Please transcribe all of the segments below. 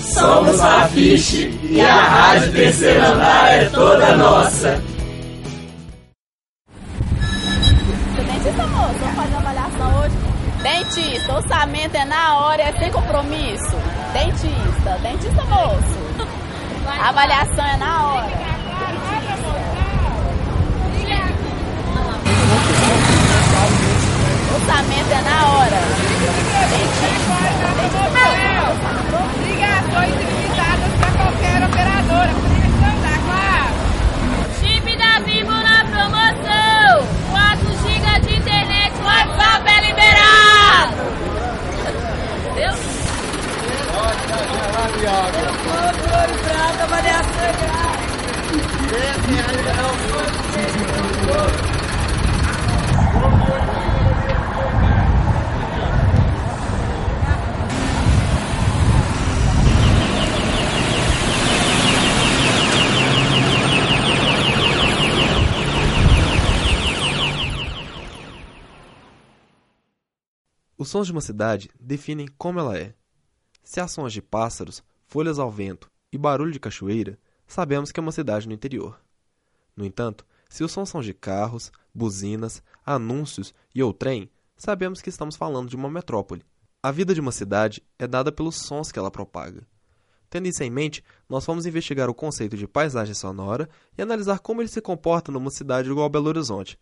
Somos a Fiche e a Rádio Terceiro Andar é toda nossa. Dentista, moço, vamos fazer uma avaliação hoje? Dentista, orçamento é na hora, é sem compromisso. Dentista, dentista, moço. A avaliação é na hora. Os sons de uma cidade definem como ela é. Se há sons de pássaros, folhas ao vento e barulho de cachoeira, sabemos que é uma cidade no interior. No entanto, se os sons são de carros, buzinas, anúncios e ou trem, sabemos que estamos falando de uma metrópole. A vida de uma cidade é dada pelos sons que ela propaga. Tendo isso em mente, nós vamos investigar o conceito de paisagem sonora e analisar como ele se comporta numa cidade igual a Belo Horizonte.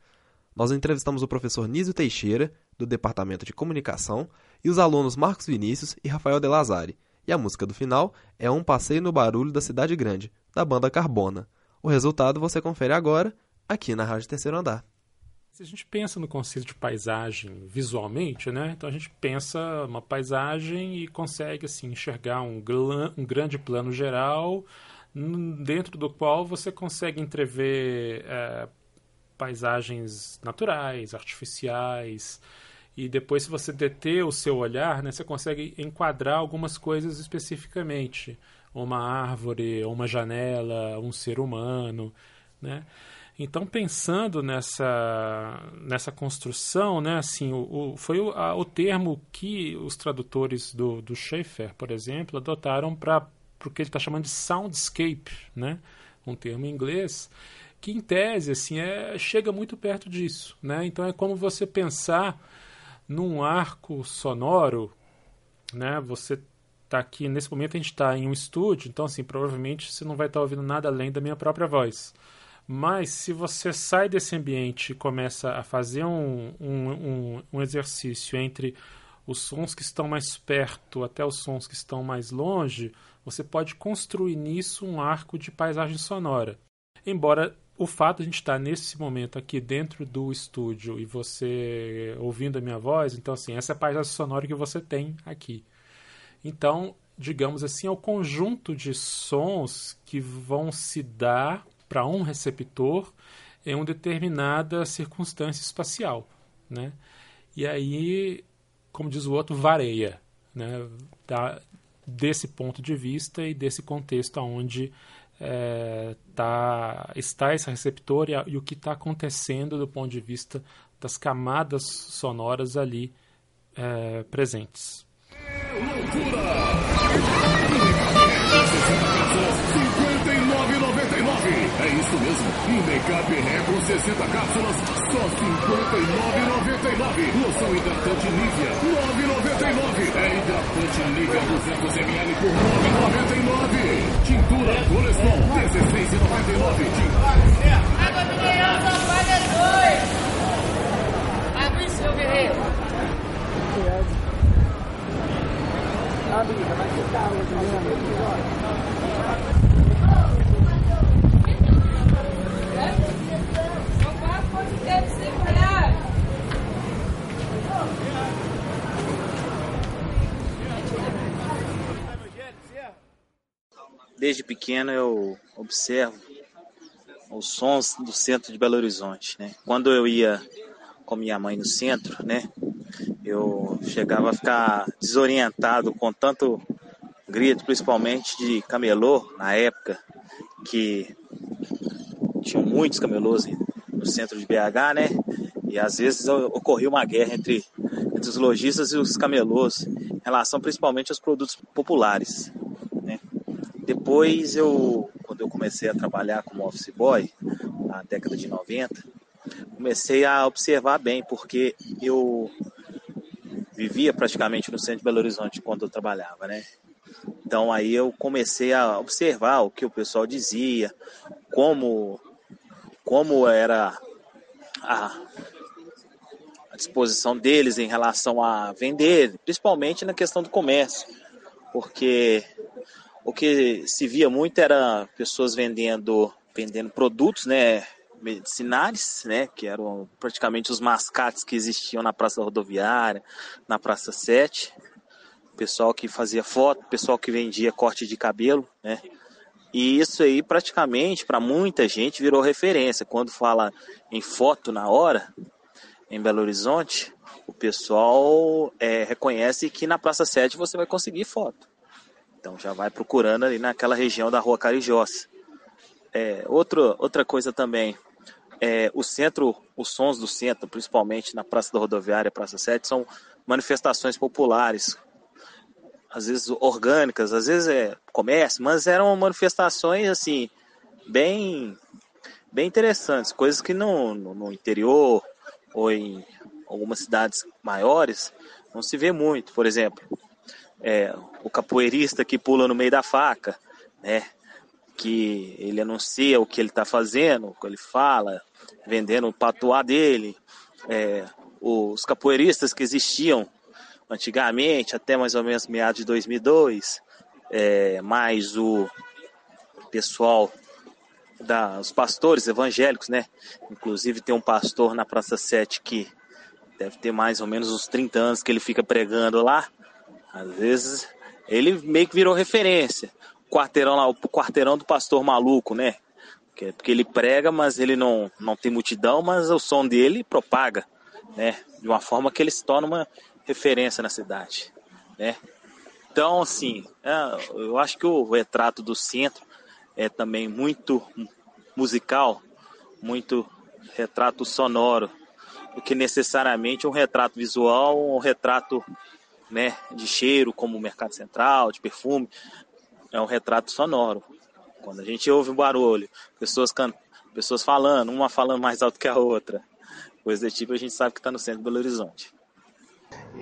Nós entrevistamos o professor Nísio Teixeira, do Departamento de Comunicação, e os alunos Marcos Vinícius e Rafael De Lazari. E a música do final é Um Passeio no Barulho da Cidade Grande, da banda Carbona. O resultado você confere agora, aqui na Rádio Terceiro Andar. Se a gente pensa no conceito de paisagem visualmente, né? Então a gente pensa uma paisagem e consegue assim enxergar um, um grande plano geral dentro do qual você consegue entrever é, paisagens naturais, artificiais, e depois se você deter o seu olhar, né, você consegue enquadrar algumas coisas especificamente, uma árvore, uma janela, um ser humano, né? Então, pensando nessa, nessa construção, né, assim, o, o foi o, a, o termo que os tradutores do, do Schaeffer, por exemplo, adotaram para o que ele está chamando de soundscape, né, um termo em inglês, que em tese assim, é, chega muito perto disso. Né? Então é como você pensar num arco sonoro, né? você está aqui, nesse momento a gente está em um estúdio, então assim, provavelmente você não vai estar tá ouvindo nada além da minha própria voz. Mas se você sai desse ambiente e começa a fazer um, um, um, um, exercício entre os sons que estão mais perto até os sons que estão mais longe, você pode construir nisso um arco de paisagem sonora. Embora o fato de a gente estar nesse momento aqui dentro do estúdio e você ouvindo a minha voz, então assim, essa é a paisagem sonora que você tem aqui. Então, digamos assim, é o conjunto de sons que vão se dar para um receptor em uma determinada circunstância espacial, né? E aí, como diz o outro, vareia, né? Da, desse ponto de vista e desse contexto onde é, tá, está esse receptor e, e o que está acontecendo do ponto de vista das camadas sonoras ali é, presentes. É isso mesmo. Imecap Ré com 60 cápsulas, só R$ 59,99. Loção hidratante Nivea, R$ 9,99. É hidratante Nivea 200 ml por R$ 9,99. Tintura Coleston, R$ 16,99. Água mineral só paga dois. Abre seu guerreiro. Amiga, mas que carro desde pequeno eu observo os sons do centro de Belo Horizonte, né? Quando eu ia com minha mãe no centro, né? Eu chegava a ficar desorientado com tanto grito, principalmente de camelô na época, que tinham muitos camelôs no centro de BH, né? E às vezes ocorria uma guerra entre, entre os lojistas e os camelôs, em relação principalmente aos produtos populares. Depois eu, quando eu comecei a trabalhar como office boy, na década de 90, comecei a observar bem, porque eu vivia praticamente no centro de Belo Horizonte quando eu trabalhava, né? Então aí eu comecei a observar o que o pessoal dizia, como como era a, a disposição deles em relação a vender, principalmente na questão do comércio, porque o que se via muito era pessoas vendendo vendendo produtos, né, medicinais, né, que eram praticamente os mascates que existiam na Praça Rodoviária, na Praça 7, pessoal que fazia foto, pessoal que vendia corte de cabelo, né, e isso aí praticamente para muita gente virou referência. Quando fala em foto na hora, em Belo Horizonte, o pessoal é, reconhece que na Praça 7 você vai conseguir foto. Então já vai procurando ali naquela região da Rua Carijós. É, outro, outra coisa também, é, o centro, os sons do centro, principalmente na Praça da Rodoviária, Praça 7, são manifestações populares, às vezes orgânicas, às vezes é comércio, mas eram manifestações assim bem bem interessantes, coisas que no, no, no interior ou em algumas cidades maiores não se vê muito. Por exemplo, é, o capoeirista que pula no meio da faca, né? Que ele anuncia o que ele está fazendo, o que ele fala, vendendo o patuá dele. É, os capoeiristas que existiam antigamente, até mais ou menos meados de 2002, é, mais o pessoal da, os pastores evangélicos, né? Inclusive tem um pastor na Praça 7 que deve ter mais ou menos uns 30 anos que ele fica pregando lá. Às vezes ele meio que virou referência. O quarteirão lá, o quarteirão do pastor maluco, né? Porque ele prega, mas ele não, não tem multidão, mas o som dele propaga, né? De uma forma que ele se torna uma referência na cidade, né? Então, assim, é, eu acho que o retrato do centro é também muito musical, muito retrato sonoro, do que necessariamente um retrato visual um retrato né, de cheiro, como o Mercado Central, de perfume. É um retrato sonoro. Quando a gente ouve um barulho, pessoas, can... pessoas falando, uma falando mais alto que a outra, coisa desse tipo, a gente sabe que está no centro de Belo Horizonte.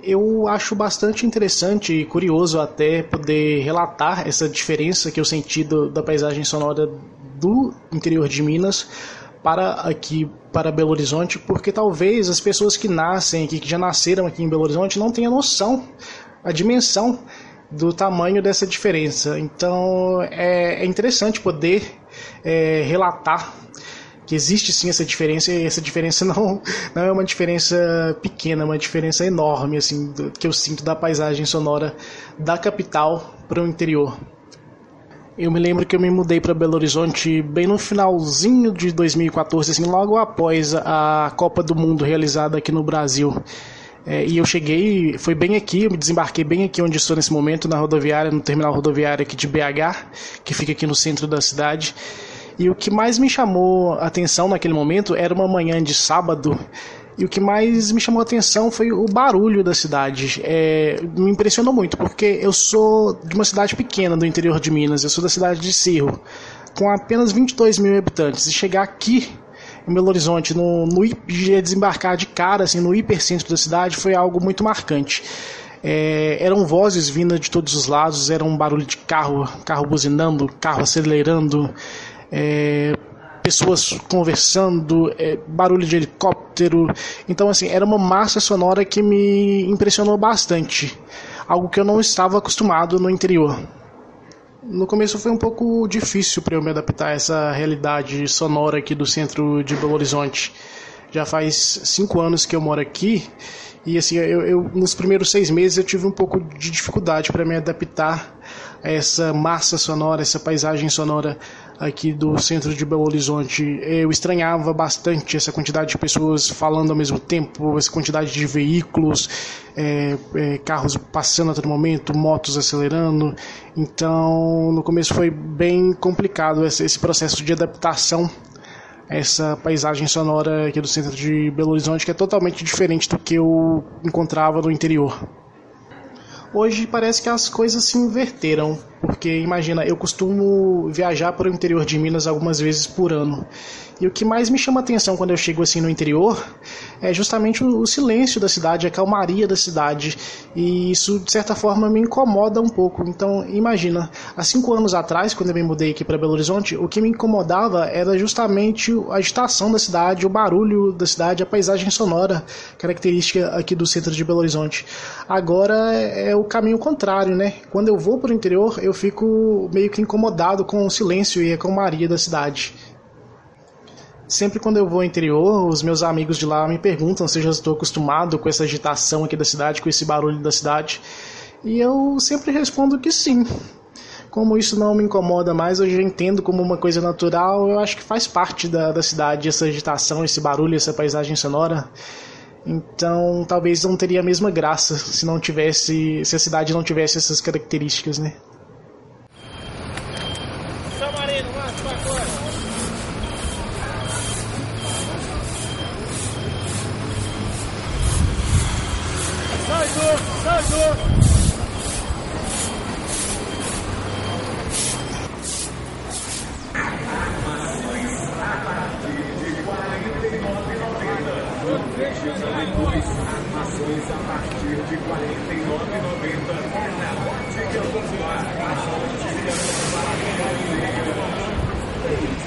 Eu acho bastante interessante e curioso até poder relatar essa diferença que eu senti do, da paisagem sonora do interior de Minas para aqui para Belo Horizonte, porque talvez as pessoas que nascem aqui, que já nasceram aqui em Belo Horizonte, não tenham noção, a dimensão do tamanho dessa diferença. Então é, é interessante poder é, relatar que existe sim essa diferença e essa diferença não, não é uma diferença pequena, é uma diferença enorme assim do, que eu sinto da paisagem sonora da capital para o interior. Eu me lembro que eu me mudei para Belo Horizonte bem no finalzinho de 2014, assim, logo após a Copa do Mundo realizada aqui no Brasil. É, e eu cheguei, foi bem aqui, eu me desembarquei bem aqui onde estou nesse momento, na rodoviária, no terminal rodoviário aqui de BH, que fica aqui no centro da cidade. E o que mais me chamou a atenção naquele momento era uma manhã de sábado. E o que mais me chamou a atenção foi o barulho da cidade. É, me impressionou muito, porque eu sou de uma cidade pequena do interior de Minas, eu sou da cidade de Cerro, com apenas 22 mil habitantes. E chegar aqui em Belo Horizonte, no, no desembarcar de cara assim, no hipercentro da cidade, foi algo muito marcante. É, eram vozes vindas de todos os lados, era um barulho de carro, carro buzinando, carro acelerando, é, pessoas conversando, é, barulho de helicóptero. Então, assim, era uma massa sonora que me impressionou bastante. Algo que eu não estava acostumado no interior. No começo foi um pouco difícil para eu me adaptar a essa realidade sonora aqui do centro de Belo Horizonte. Já faz cinco anos que eu moro aqui e assim eu, eu nos primeiros seis meses eu tive um pouco de dificuldade para me adaptar essa massa sonora, essa paisagem sonora aqui do centro de Belo Horizonte. Eu estranhava bastante essa quantidade de pessoas falando ao mesmo tempo, essa quantidade de veículos, é, é, carros passando a todo momento, motos acelerando. Então, no começo foi bem complicado esse, processo de adaptação essa paisagem sonora aqui do centro de Belo Horizonte, que é totalmente diferente do que eu encontrava no interior. Hoje parece que as coisas se inverteram, porque imagina, eu costumo viajar para o interior de Minas algumas vezes por ano. E o que mais me chama atenção quando eu chego assim no interior é justamente o, silêncio da cidade, a calmaria da cidade. E isso, de certa forma, me incomoda um pouco. Então, imagina, há cinco anos atrás, quando eu me mudei aqui para Belo Horizonte, o que me incomodava era justamente a agitação da cidade, o barulho da cidade, a paisagem sonora característica aqui do centro de Belo Horizonte. Agora é o caminho contrário, né? Quando eu vou para o interior, eu fico meio que incomodado com o silêncio e a calmaria da cidade. Sempre quando eu vou ao interior, os meus amigos de lá me perguntam se eu já estou acostumado com essa agitação aqui da cidade, com esse barulho da cidade. E eu sempre respondo que sim. Como isso não me incomoda mais, eu já entendo como uma coisa natural, eu acho que faz parte da, da cidade essa agitação, esse barulho, essa paisagem sonora. Então, talvez não teria a mesma graça se não tivesse, se a cidade não tivesse essas características, né? Armações a partir de R$ 49,90 na Ótica Popular. As fontes de para a